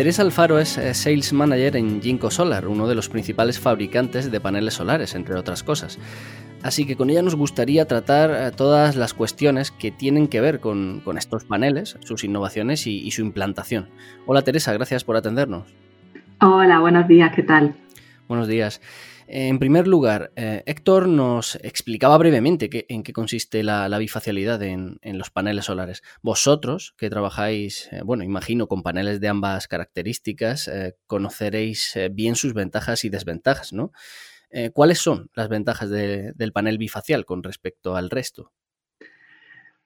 Teresa Alfaro es eh, Sales Manager en Ginkgo Solar, uno de los principales fabricantes de paneles solares, entre otras cosas. Así que con ella nos gustaría tratar eh, todas las cuestiones que tienen que ver con, estos paneles, sus innovaciones y, su implantación. Hola Teresa, gracias por atendernos. Hola, buenos días, ¿qué tal? Buenos días. En primer lugar, eh, Héctor nos explicaba brevemente en qué consiste la, bifacialidad en, los paneles solares. Vosotros, que trabajáis, eh, bueno, imagino, con paneles de ambas características, conoceréis bien sus ventajas y desventajas, ¿no? Eh, ¿Cuáles son las ventajas del panel bifacial con respecto al resto?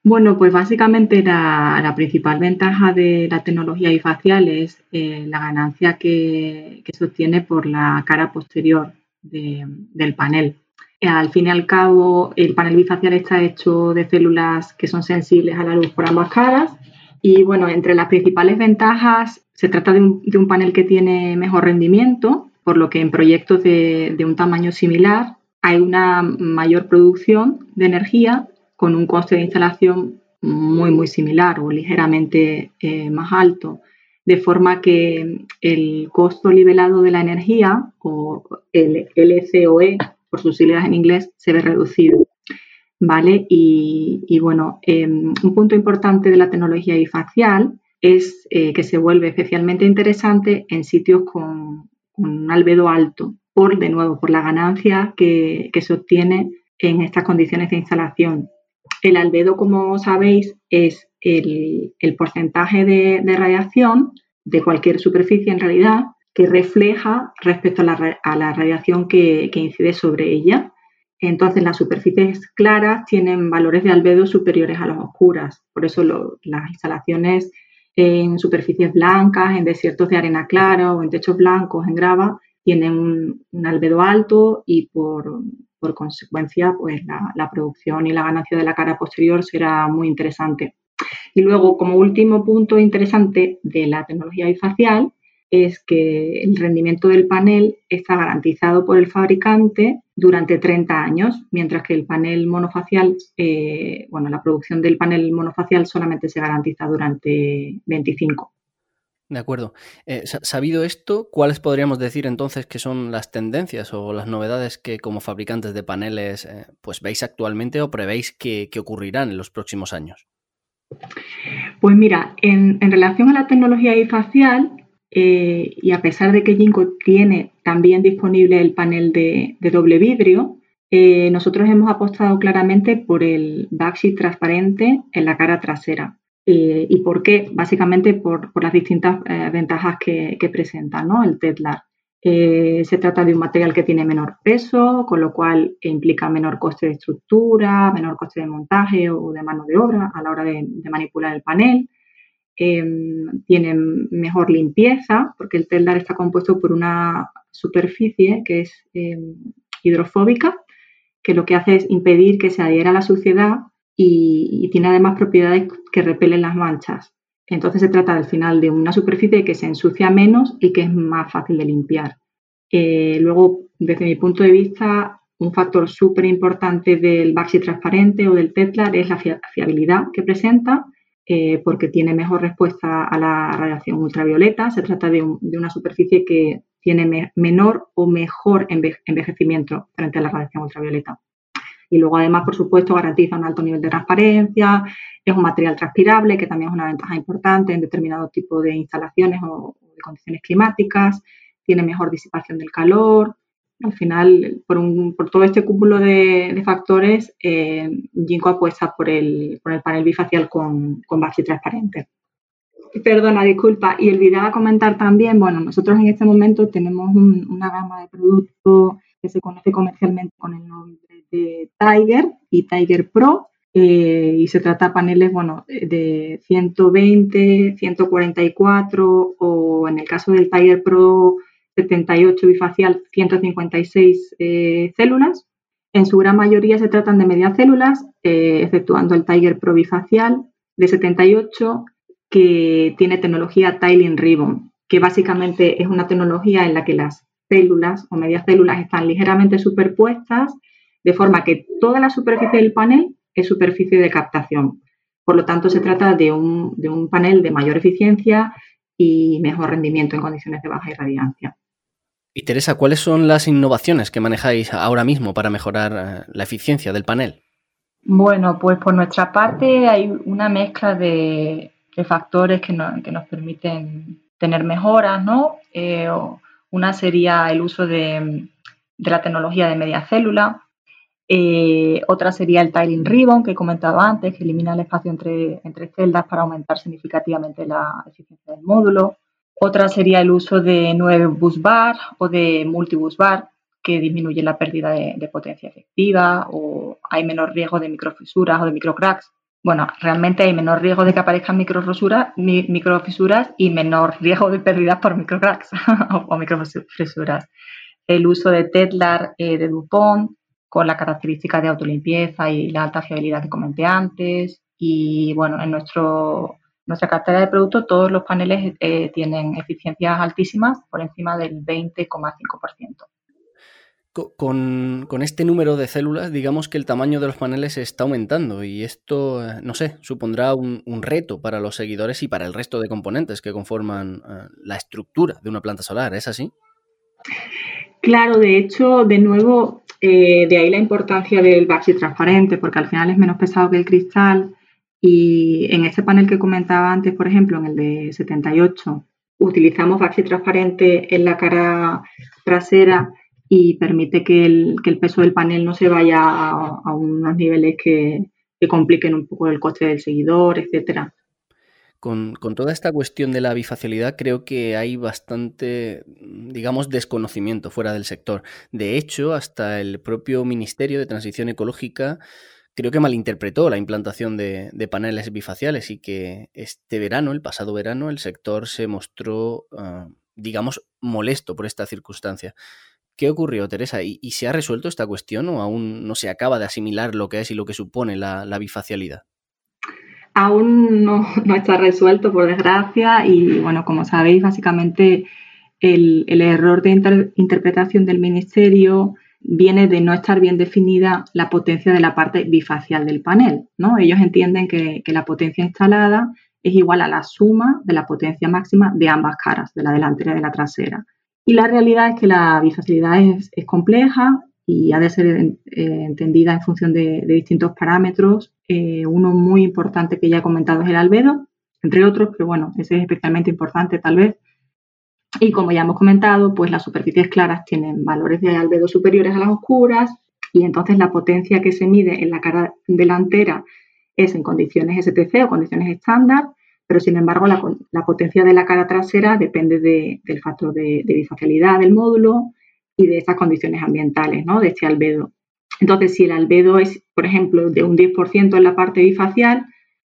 Bueno, pues básicamente la, principal ventaja de la tecnología bifacial es eh, la ganancia que, se obtiene por la cara posterior del panel. Eh, al fin y al cabo, el panel bifacial está hecho de células que son sensibles a la luz por ambas caras. Y bueno, entre las principales ventajas, se trata de un panel que tiene mejor rendimiento, por lo que en proyectos de, un tamaño similar hay una mayor producción de energía con un coste de instalación muy, muy similar o ligeramente eh, más alto, de forma que el costo nivelado de la energía, o el LCOE, por sus siglas en inglés, se ve reducido. ¿Vale? Y, bueno, em, un punto importante de la tecnología bifacial es eh, que se vuelve especialmente interesante en sitios con, un albedo alto, por de nuevo, por la ganancia que, se obtiene en estas condiciones de instalación. El albedo, como sabéis, es el, porcentaje de, radiación de cualquier superficie en realidad que refleja respecto a la, radiación que, incide sobre ella. Entonces, las superficies claras tienen valores de albedo superiores a las oscuras. Por eso las instalaciones en superficies blancas, en desiertos de arena clara o en techos blancos, en grava, tienen un, albedo alto y por, consecuencia pues la, producción y la ganancia de la cara posterior será muy interesante. Y luego, como último punto interesante de la tecnología bifacial, es que el rendimiento del panel está garantizado por el fabricante durante 30 años, mientras que el panel monofacial, eh, bueno, la producción del panel monofacial solamente se garantiza durante 25. De acuerdo. Eh, sabido esto, ¿cuáles podríamos decir entonces que son las tendencias o las novedades que como fabricantes de paneles eh, pues veis actualmente o prevéis que, ocurrirán en los próximos años? Pues mira, en, relación a la tecnología bifacial, eh, y a pesar de que Ginkgo tiene también disponible el panel de, doble vidrio, eh, nosotros hemos apostado claramente por el backsheet transparente en la cara trasera. Eh, ¿Y por qué? Básicamente por, las distintas ventajas que, presenta ¿no? el Tetlar. se trata de un material que tiene menor peso, con lo cual implica menor coste de estructura, menor coste de montaje o de mano de obra a la hora de manipular el panel. Em, tienen mejor limpieza, porque el teldar está compuesto por una superficie que es em, hidrofóbica, que lo que hace es impedir que se adhiera a la suciedad y, tiene además propiedades que repelen las manchas. Entonces se trata al final de una superficie que se ensucia menos y que es más fácil de limpiar. Eh, luego, desde mi punto de vista, un factor súper importante del Baxi transparente o del Tetlar es la fiabilidad que presenta eh, porque tiene mejor respuesta a la radiación ultravioleta. Se trata de, una superficie que tiene menor o mejor envejecimiento frente a la radiación ultravioleta. Y luego, además, por supuesto, garantiza un alto nivel de transparencia, es un material transpirable, que también es una ventaja importante en determinado tipo de instalaciones o de condiciones climáticas, tiene mejor disipación del calor, al final, por, por todo este cúmulo de, factores, eh, Ginkgo apuesta por el, por el panel bifacial con, con base transparente. Perdona, disculpa. Y olvidaba comentar también, bueno, nosotros en este momento tenemos una gama de productos que se conoce comercialmente con el nombre de Tiger y Tiger Pro. Eh, y se trata de paneles, bueno, de 120, 144 o en el caso del Tiger Pro 78 bifacial, 156 eh, células. En su gran mayoría se tratan de eh, efectuando el Tiger Pro bifacial de 78 que tiene tecnología Tiling Ribbon, que básicamente es una tecnología en la que las células o medias células están ligeramente superpuestas, de forma que toda la superficie del panel es superficie de captación. Por lo tanto, se trata de un, de un panel de mayor eficiencia y mejor rendimiento en condiciones de baja irradiancia. Y Teresa, ¿cuáles son las innovaciones que manejáis ahora mismo para mejorar eh, la eficiencia del panel? Bueno, pues por nuestra parte hay una mezcla de, factores que, nos permiten tener mejoras, ¿no? Eh, una sería el uso de, la tecnología de media célula, eh, otra sería el tiling ribbon que he comentado antes, que elimina el espacio entre, entre celdas para aumentar significativamente la eficiencia del módulo. Otra sería el uso de 9 bus bar o de multibus bar, que disminuye la pérdida de, potencia efectiva o hay menor riesgo de microfisuras o de microcracks. Bueno, realmente hay menor riesgo de que aparezcan microfisuras y menor riesgo de pérdidas por microcracks o, microfisuras. El uso de Tetlar eh, de DuPont con la característica de autolimpieza y la alta fiabilidad que comenté antes. Y bueno, en nuestro, nuestra cartera de productos todos los paneles eh, tienen eficiencias altísimas por encima del 20,5%. Con, este número de células, digamos que el tamaño de los paneles está aumentando y esto, eh, no sé, supondrá un, reto para los seguidores y para el resto de componentes que conforman eh, la estructura de una planta solar, ¿es así? Claro, de hecho, de nuevo, eh, de ahí la importancia del baxi transparente, porque al final es menos pesado que el cristal. Y en ese panel que comentaba antes, por ejemplo, en el de 78, utilizamos baxi transparente en la cara trasera y permite que el, peso del panel no se vaya a, unos niveles que, que, compliquen un poco el coste del seguidor, etcétera. Con, toda esta cuestión de la bifacialidad creo que hay bastante, digamos, desconocimiento fuera del sector. De hecho, hasta el propio Ministerio de Transición Ecológica creo que malinterpretó la implantación de, paneles bifaciales y que este verano, el pasado verano, el sector se mostró, ah, digamos, molesto por esta circunstancia. ¿Qué ocurrió, Teresa? ¿Y, se ha resuelto esta cuestión o aún no se acaba de asimilar lo que es y lo que supone la bifacialidad? aún no, está resuelto, por desgracia, y bueno, como sabéis, básicamente el, error de interpretación del Ministerio viene de no estar bien definida la potencia de la parte bifacial del panel. ¿no? Ellos entienden que, la potencia instalada es igual a la suma de la potencia máxima de ambas caras, de la delantera y de la trasera. Y la realidad es que la bifacialidad es, compleja y ha de ser eh, entendida en función de distintos parámetros eh, uno muy importante que ya he comentado es el albedo, entre otros, pero bueno, ese es especialmente importante tal vez. Y como ya hemos comentado, pues las superficies claras tienen valores de albedo superiores a las oscuras y entonces la potencia que se mide en la cara delantera es en condiciones STC o condiciones estándar, pero sin embargo la, potencia de la cara trasera depende del factor de, de bifacialidad del módulo y de esas condiciones ambientales, ¿no? de este albedo. Entonces, si el albedo es, por ejemplo, de un 10% en la parte bifacial,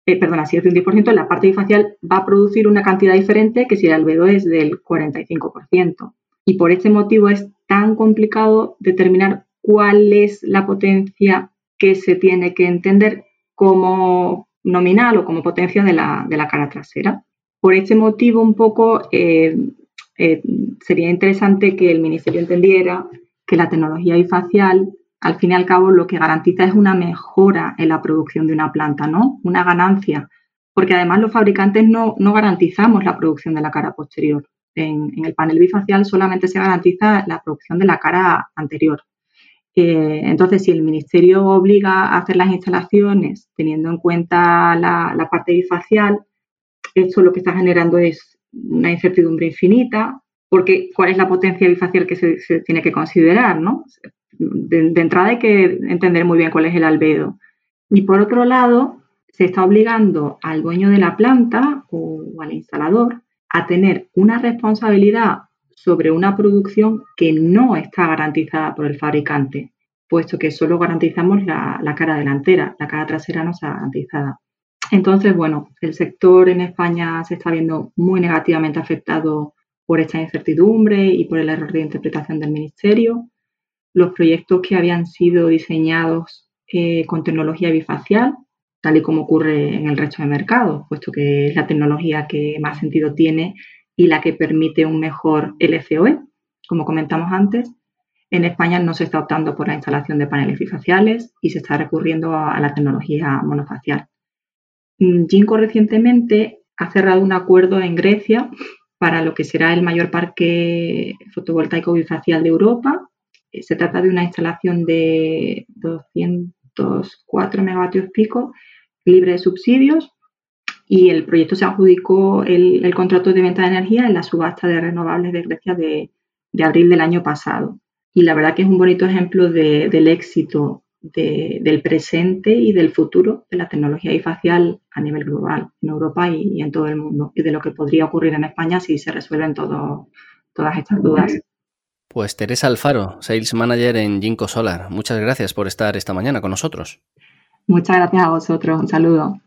eh, perdona, si es de un 10%, la parte bifacial va a producir una cantidad diferente que si el albedo es del 45%. Y por este motivo es tan complicado determinar cuál es la potencia que se tiene que entender como nominal o como potencia de la, cara trasera. Por este motivo, un poco eh, eh, sería interesante que el Ministerio entendiera que la tecnología bifacial al fin y al cabo lo que garantiza es una mejora en la producción de una planta, ¿no? Una ganancia, porque además los fabricantes no, garantizamos la producción de la cara posterior. En, el panel bifacial solamente se garantiza la producción de la cara anterior. Eh, entonces, si el ministerio obliga a hacer las instalaciones teniendo en cuenta la, parte bifacial, esto lo que está generando es una incertidumbre infinita, porque ¿cuál es la potencia bifacial que se, se tiene que considerar? ¿no? de, entrada hay que entender muy bien cuál es el albedo. Y por otro lado, se está obligando al dueño de la planta o, al instalador a tener una responsabilidad sobre una producción que no está garantizada por el fabricante, puesto que solo garantizamos la, la, cara delantera, la cara trasera no está garantizada. Entonces, bueno, el sector en España se está viendo muy negativamente afectado por esta incertidumbre y por el error de interpretación del Ministerio los proyectos que habían sido diseñados eh, con tecnología bifacial, tal y como ocurre en el resto de mercados, puesto que es la tecnología que más sentido tiene y la que permite un mejor LCOE, como comentamos antes. En España no se está optando por la instalación de paneles bifaciales y se está recurriendo a, la tecnología monofacial. Mm, Ginkgo recientemente ha cerrado un acuerdo en Grecia para lo que será el mayor parque fotovoltaico bifacial de Europa. Eh, se trata de una instalación de 204 megavatios pico libre de subsidios y el proyecto se adjudicó el, contrato de venta de energía en la subasta de renovables de Grecia de, abril del año pasado. Y la verdad que es un bonito ejemplo del éxito del presente y del futuro de la tecnología bifacial a nivel global, en Europa y, en todo el mundo, y de lo que podría ocurrir en España si se resuelven todas estas dudas. Pues Teresa Alfaro, Sales Manager en Ginkgo Solar, muchas gracias por estar esta mañana con nosotros. Muchas gracias a vosotros, un saludo.